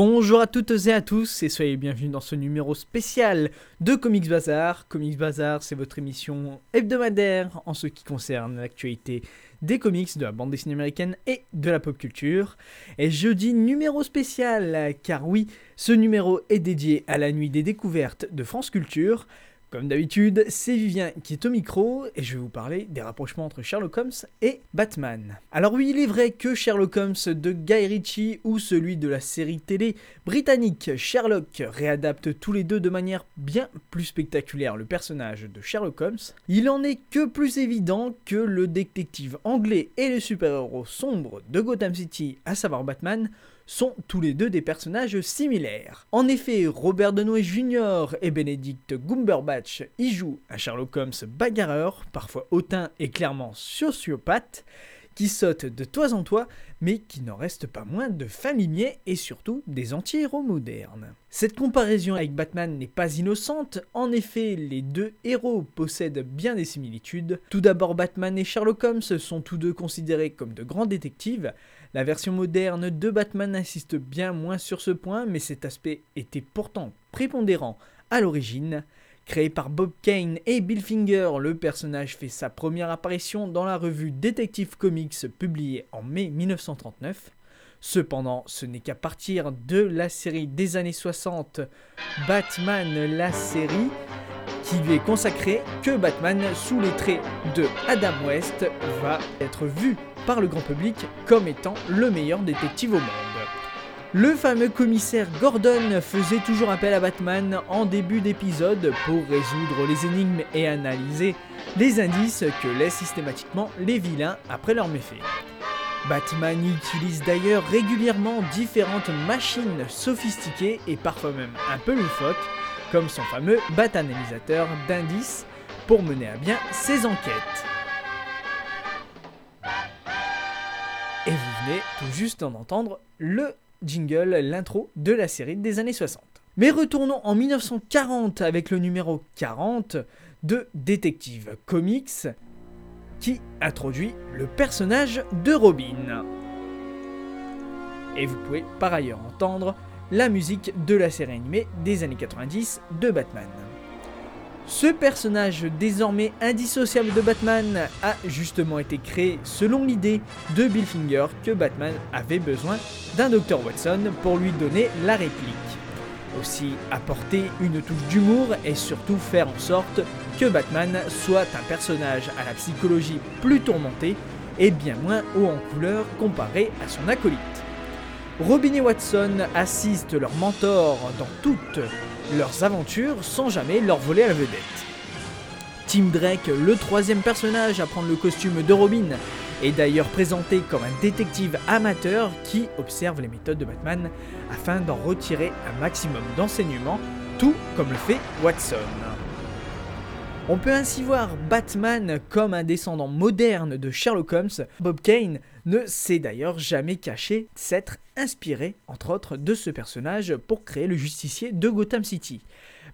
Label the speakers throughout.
Speaker 1: Bonjour à toutes et à tous et soyez bienvenus dans ce numéro spécial de Comics Bazar. Comics Bazar, c'est votre émission hebdomadaire en ce qui concerne l'actualité des comics, de la bande dessinée américaine et de la pop culture. Et je dis numéro spécial car oui, ce numéro est dédié à la nuit des découvertes de France Culture. Comme d'habitude, c'est Vivien qui est au micro et je vais vous parler des rapprochements entre Sherlock Holmes et Batman. Alors oui, il est vrai que Sherlock Holmes de Guy Ritchie ou celui de la série télé britannique Sherlock réadaptent tous les deux de manière bien plus spectaculaire le personnage de Sherlock Holmes, il en est que plus évident que le détective anglais et le super-héros sombre de Gotham City, à savoir Batman, sont tous les deux des personnages similaires. En effet, Robert Downey Jr. et Benedict Cumberbatch y jouent un Sherlock Holmes bagarreur, parfois hautain et clairement sociopathe, qui saute de toit en toit, mais qui n'en reste pas moins de familiers et surtout des anti-héros modernes. Cette comparaison avec Batman n'est pas innocente, en effet, les deux héros possèdent bien des similitudes. Tout d'abord, Batman et Sherlock Holmes sont tous deux considérés comme de grands détectives, la version moderne de Batman insiste bien moins sur ce point, mais cet aspect était pourtant prépondérant à l'origine. Créé par Bob Kane et Bill Finger, le personnage fait sa première apparition dans la revue Detective Comics publiée en mai 1939. Cependant, ce n'est qu'à partir de la série des années 60, Batman la série, qui lui est consacrée, que Batman, sous les traits de Adam West, va être vu par le grand public comme étant le meilleur détective au monde. Le fameux commissaire Gordon faisait toujours appel à Batman en début d'épisode pour résoudre les énigmes et analyser les indices que laissent systématiquement les vilains après leurs méfaits. Batman utilise d'ailleurs régulièrement différentes machines sophistiquées et parfois même un peu loufoques, comme son fameux bat-analysateur d'indices pour mener à bien ses enquêtes. Tout juste d'en entendre le jingle, l'intro de la série des années 60. Mais retournons en 1940 avec le numéro 40 de Detective Comics qui introduit le personnage de Robin. Et vous pouvez par ailleurs entendre la musique de la série animée des années 90 de Batman. Ce personnage désormais indissociable de Batman a justement été créé selon l'idée de Bill Finger que Batman avait besoin d'un Dr Watson pour lui donner la réplique. Aussi apporter une touche d'humour et surtout faire en sorte que Batman soit un personnage à la psychologie plus tourmentée et bien moins haut en couleur comparé à son acolyte. Robin et Watson assistent leur mentor dans toutes leurs aventures sans jamais leur voler la vedette. Tim Drake, le troisième personnage à prendre le costume de Robin, est d'ailleurs présenté comme un détective amateur qui observe les méthodes de Batman afin d'en retirer un maximum d'enseignements, tout comme le fait Watson. On peut ainsi voir Batman comme un descendant moderne de Sherlock Holmes. Bob Kane ne s'est d'ailleurs jamais caché s'être inspiré, entre autres, de ce personnage pour créer le justicier de Gotham City.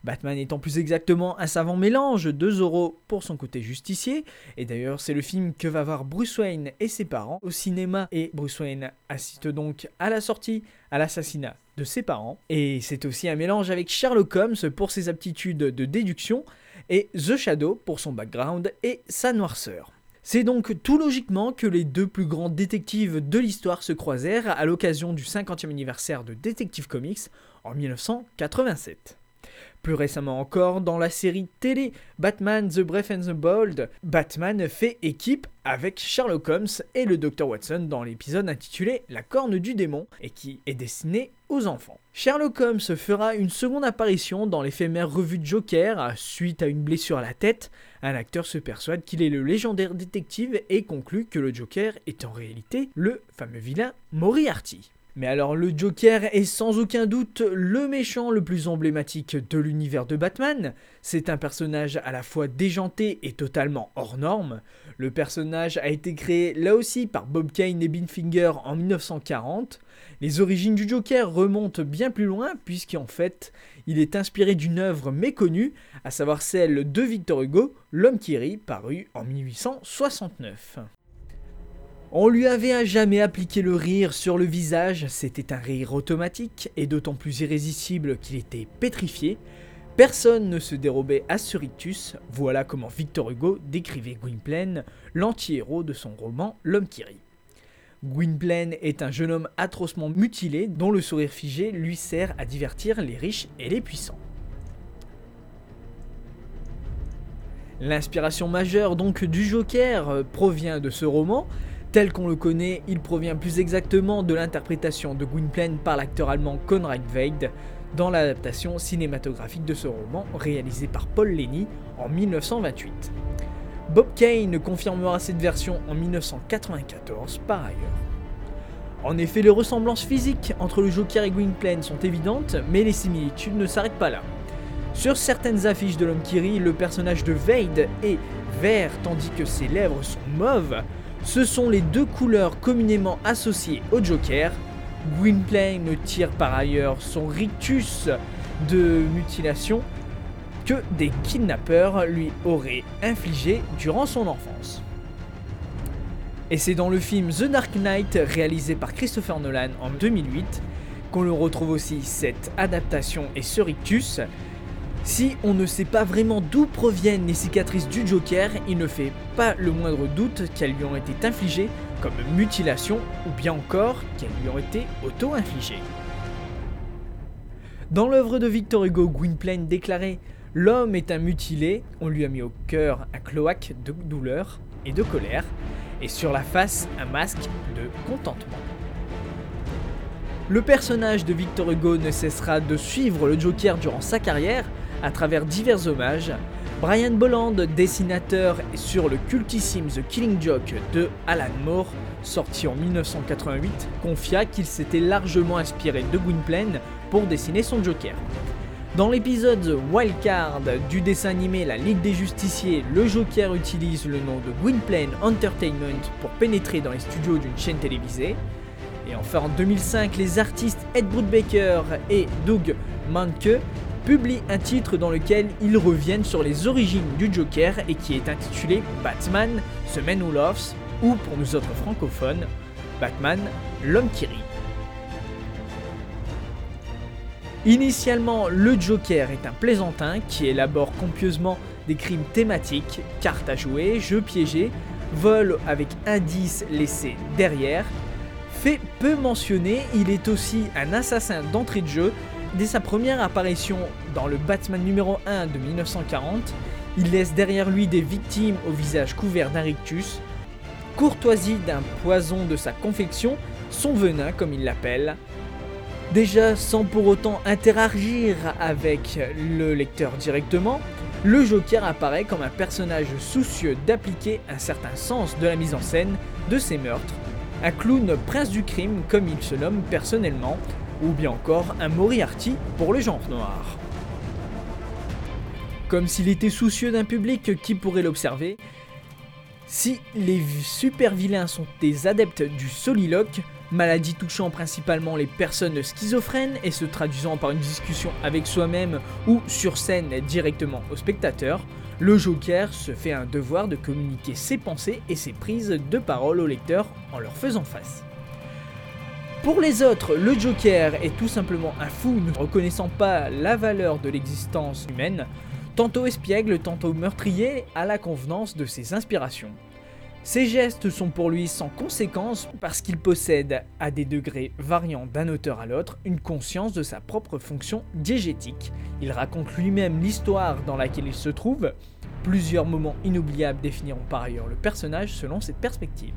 Speaker 1: Batman étant plus exactement un savant mélange de Zorro pour son côté justicier, et d'ailleurs c'est le film que va voir Bruce Wayne et ses parents au cinéma, et Bruce Wayne assiste donc à la sortie à l'assassinat de ses parents, et c'est aussi un mélange avec Sherlock Holmes pour ses aptitudes de déduction, et The Shadow pour son background et sa noirceur. C'est donc tout logiquement que les deux plus grands détectives de l'histoire se croisèrent à l'occasion du 50e anniversaire de Detective Comics en 1987. Plus récemment encore, dans la série télé Batman The Brave and the Bold, Batman fait équipe avec Sherlock Holmes et le Dr Watson dans l'épisode intitulé La corne du démon et qui est destiné aux enfants. Sherlock Holmes fera une seconde apparition dans l'éphémère revue Joker suite à une blessure à la tête. Un acteur se persuade qu'il est le légendaire détective et conclut que le Joker est en réalité le fameux vilain Moriarty. Mais alors le Joker est sans aucun doute le méchant le plus emblématique de l'univers de Batman. C'est un personnage à la fois déjanté et totalement hors norme. Le personnage a été créé là aussi par Bob Kane et Bill Finger en 1940. Les origines du Joker remontent bien plus loin puisqu'en fait il est inspiré d'une œuvre méconnue, à savoir celle de Victor Hugo, L'homme qui rit, paru en 1869. On lui avait à jamais appliqué le rire sur le visage, c'était un rire automatique et d'autant plus irrésistible qu'il était pétrifié. Personne ne se dérobait à ce rictus, voilà comment Victor Hugo décrivait Gwynplaine, l'anti-héros de son roman L'homme qui rit. Gwynplaine est un jeune homme atrocement mutilé dont le sourire figé lui sert à divertir les riches et les puissants. L'inspiration majeure donc du Joker provient de ce roman, Tel qu'on le connaît, il provient plus exactement de l'interprétation de Gwynplaine par l'acteur allemand Conrad Veidt dans l'adaptation cinématographique de ce roman réalisé par Paul Lenny en 1928. Bob Kane confirmera cette version en 1994 par ailleurs. En effet, les ressemblances physiques entre le Joker et Gwynplaine sont évidentes, mais les similitudes ne s'arrêtent pas là. Sur certaines affiches de l'homme qui le personnage de Vade est vert tandis que ses lèvres sont mauves, ce sont les deux couleurs communément associées au Joker. Gwynplaine tire par ailleurs son rictus de mutilation que des kidnappeurs lui auraient infligé durant son enfance. Et c'est dans le film The Dark Knight réalisé par Christopher Nolan en 2008 qu'on le retrouve aussi cette adaptation et ce rictus si on ne sait pas vraiment d'où proviennent les cicatrices du Joker, il ne fait pas le moindre doute qu'elles lui ont été infligées comme mutilation ou bien encore qu'elles lui ont été auto-infligées. Dans l'œuvre de Victor Hugo, Gwynplaine déclarait L'homme est un mutilé, on lui a mis au cœur un cloaque de douleur et de colère, et sur la face un masque de contentement. Le personnage de Victor Hugo ne cessera de suivre le Joker durant sa carrière, à travers divers hommages. Brian Bolland, dessinateur sur le cultissime The Killing Joke de Alan Moore, sorti en 1988, confia qu'il s'était largement inspiré de Gwynplaine pour dessiner son Joker. Dans l'épisode Wildcard du dessin animé La Ligue des Justiciers, le Joker utilise le nom de Gwynplaine Entertainment pour pénétrer dans les studios d'une chaîne télévisée. Et enfin en 2005, les artistes Ed Brubaker et Doug Manke publie un titre dans lequel ils reviennent sur les origines du Joker et qui est intitulé Batman, The Man Who Loves, ou pour nous autres francophones, Batman, l'homme qui rit. Initialement, le Joker est un plaisantin qui élabore copieusement des crimes thématiques, cartes à jouer, jeux piégés, vol avec indices laissés derrière. Fait peu mentionné, il est aussi un assassin d'entrée de jeu Dès sa première apparition dans le Batman numéro 1 de 1940, il laisse derrière lui des victimes au visage couvert d'un rictus, courtoisie d'un poison de sa confection, son venin comme il l'appelle. Déjà sans pour autant interagir avec le lecteur directement, le Joker apparaît comme un personnage soucieux d'appliquer un certain sens de la mise en scène de ses meurtres, un clown prince du crime comme il se nomme personnellement, ou bien encore un Moriarty pour le genre noir. Comme s'il était soucieux d'un public qui pourrait l'observer, si les super vilains sont des adeptes du soliloque, maladie touchant principalement les personnes schizophrènes et se traduisant par une discussion avec soi-même ou sur scène directement au spectateur, le Joker se fait un devoir de communiquer ses pensées et ses prises de parole aux lecteurs en leur faisant face. Pour les autres, le Joker est tout simplement un fou ne reconnaissant pas la valeur de l'existence humaine, tantôt espiègle, tantôt meurtrier, à la convenance de ses inspirations. Ces gestes sont pour lui sans conséquence parce qu'il possède, à des degrés variant d'un auteur à l'autre, une conscience de sa propre fonction diégétique. Il raconte lui-même l'histoire dans laquelle il se trouve. Plusieurs moments inoubliables définiront par ailleurs le personnage selon cette perspective.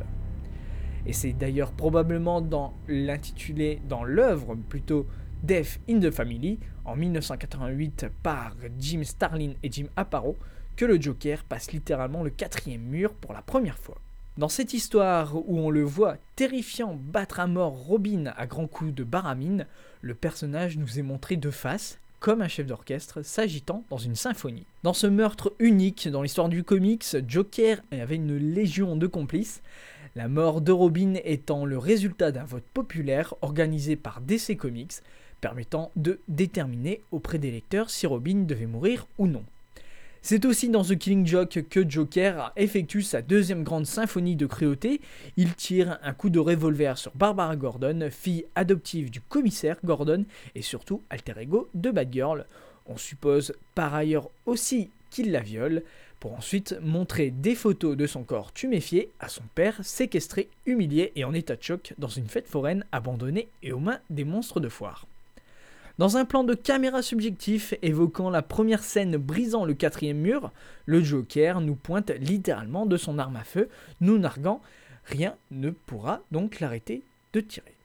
Speaker 1: Et c'est d'ailleurs probablement dans l'intitulé, dans l'œuvre plutôt Death in the Family, en 1988 par Jim Starlin et Jim Aparo, que le Joker passe littéralement le quatrième mur pour la première fois. Dans cette histoire où on le voit terrifiant battre à mort Robin à grands coups de baramine, le personnage nous est montré de face, comme un chef d'orchestre s'agitant dans une symphonie. Dans ce meurtre unique dans l'histoire du comics, Joker avait une légion de complices, la mort de Robin étant le résultat d'un vote populaire organisé par DC Comics, permettant de déterminer auprès des lecteurs si Robin devait mourir ou non. C'est aussi dans The Killing Joke que Joker effectue sa deuxième grande symphonie de cruauté. Il tire un coup de revolver sur Barbara Gordon, fille adoptive du commissaire Gordon et surtout alter ego de Batgirl. On suppose par ailleurs aussi qu'il la viole, pour ensuite montrer des photos de son corps tuméfié à son père, séquestré, humilié et en état de choc dans une fête foraine abandonnée et aux mains des monstres de foire. Dans un plan de caméra subjectif évoquant la première scène brisant le quatrième mur, le Joker nous pointe littéralement de son arme à feu, nous narguant Rien ne pourra donc l'arrêter de tirer.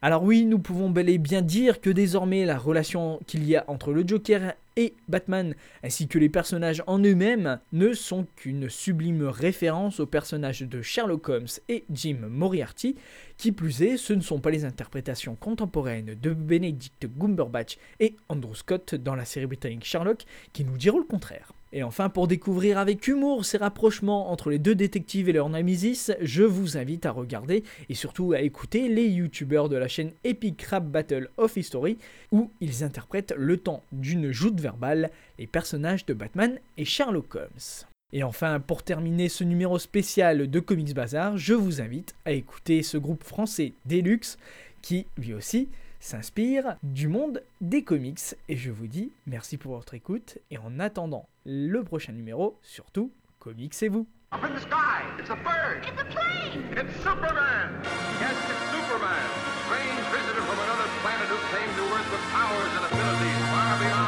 Speaker 1: Alors oui, nous pouvons bel et bien dire que désormais la relation qu'il y a entre le Joker et Batman, ainsi que les personnages en eux-mêmes, ne sont qu'une sublime référence aux personnages de Sherlock Holmes et Jim Moriarty. Qui plus est, ce ne sont pas les interprétations contemporaines de Benedict Cumberbatch et Andrew Scott dans la série britannique Sherlock qui nous diront le contraire. Et enfin, pour découvrir avec humour ces rapprochements entre les deux détectives et leur nemesis, je vous invite à regarder et surtout à écouter les youtubeurs de la chaîne Epic Rap Battle of History, où ils interprètent le temps d'une joute verbale les personnages de Batman et Sherlock Holmes. Et enfin, pour terminer ce numéro spécial de Comics Bazar, je vous invite à écouter ce groupe français Deluxe qui, lui aussi, s'inspire du monde des comics. Et je vous dis merci pour votre écoute. Et en attendant le prochain numéro, surtout, comicsez-vous.
Speaker 2: Up in the sky, it's a bird. It's a plane. It's Superman. Yes, it's Superman. Strange visitor from another planet who came to Earth with powers and abilities far beyond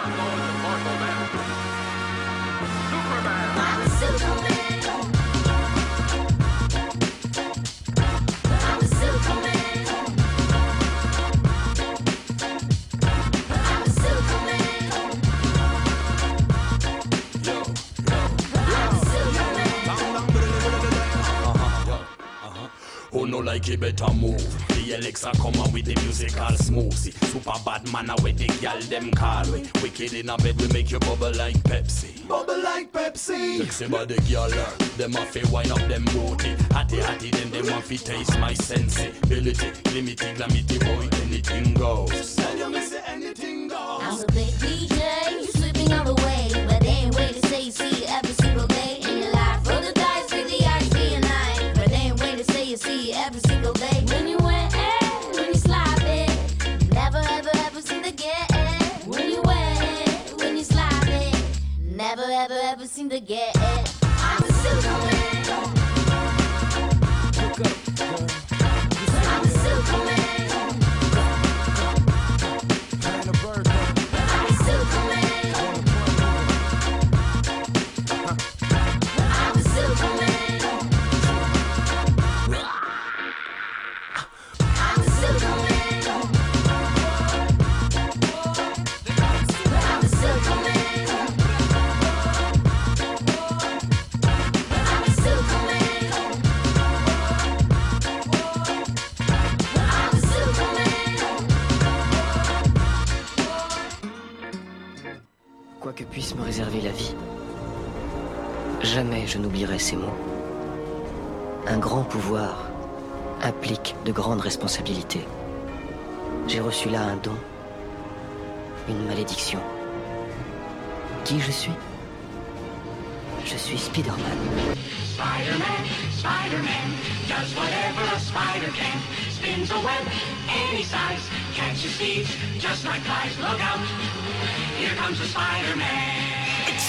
Speaker 3: like it better move? The Alexa come on with the musical smoothie. Super bad man with the gal them call we. Wicked in a bed we make you bubble like Pepsi. Bubble like Pepsi. Sexy body girl, uh, them a fi wine up them booty. Hattie hattie then them want fi taste my sensibility. Limity glamity boy anything goes. Tell you me say anything goes.
Speaker 4: I'm a big DJ, sweeping all the way. But they ain't way to say you see it seem to get it.
Speaker 5: Ces mots. Un grand pouvoir implique de grandes responsabilités. J'ai reçu là un don, une malédiction. Qui je suis? Je suis Spider-Man.
Speaker 6: Spider-Man, Spider-Man, does whatever a spider can. Spins a web any size, catches thieves just like flies. Look out, here comes the Spider-Man.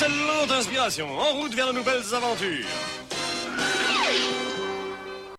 Speaker 2: Excellente inspiration. En route vers de nouvelles aventures.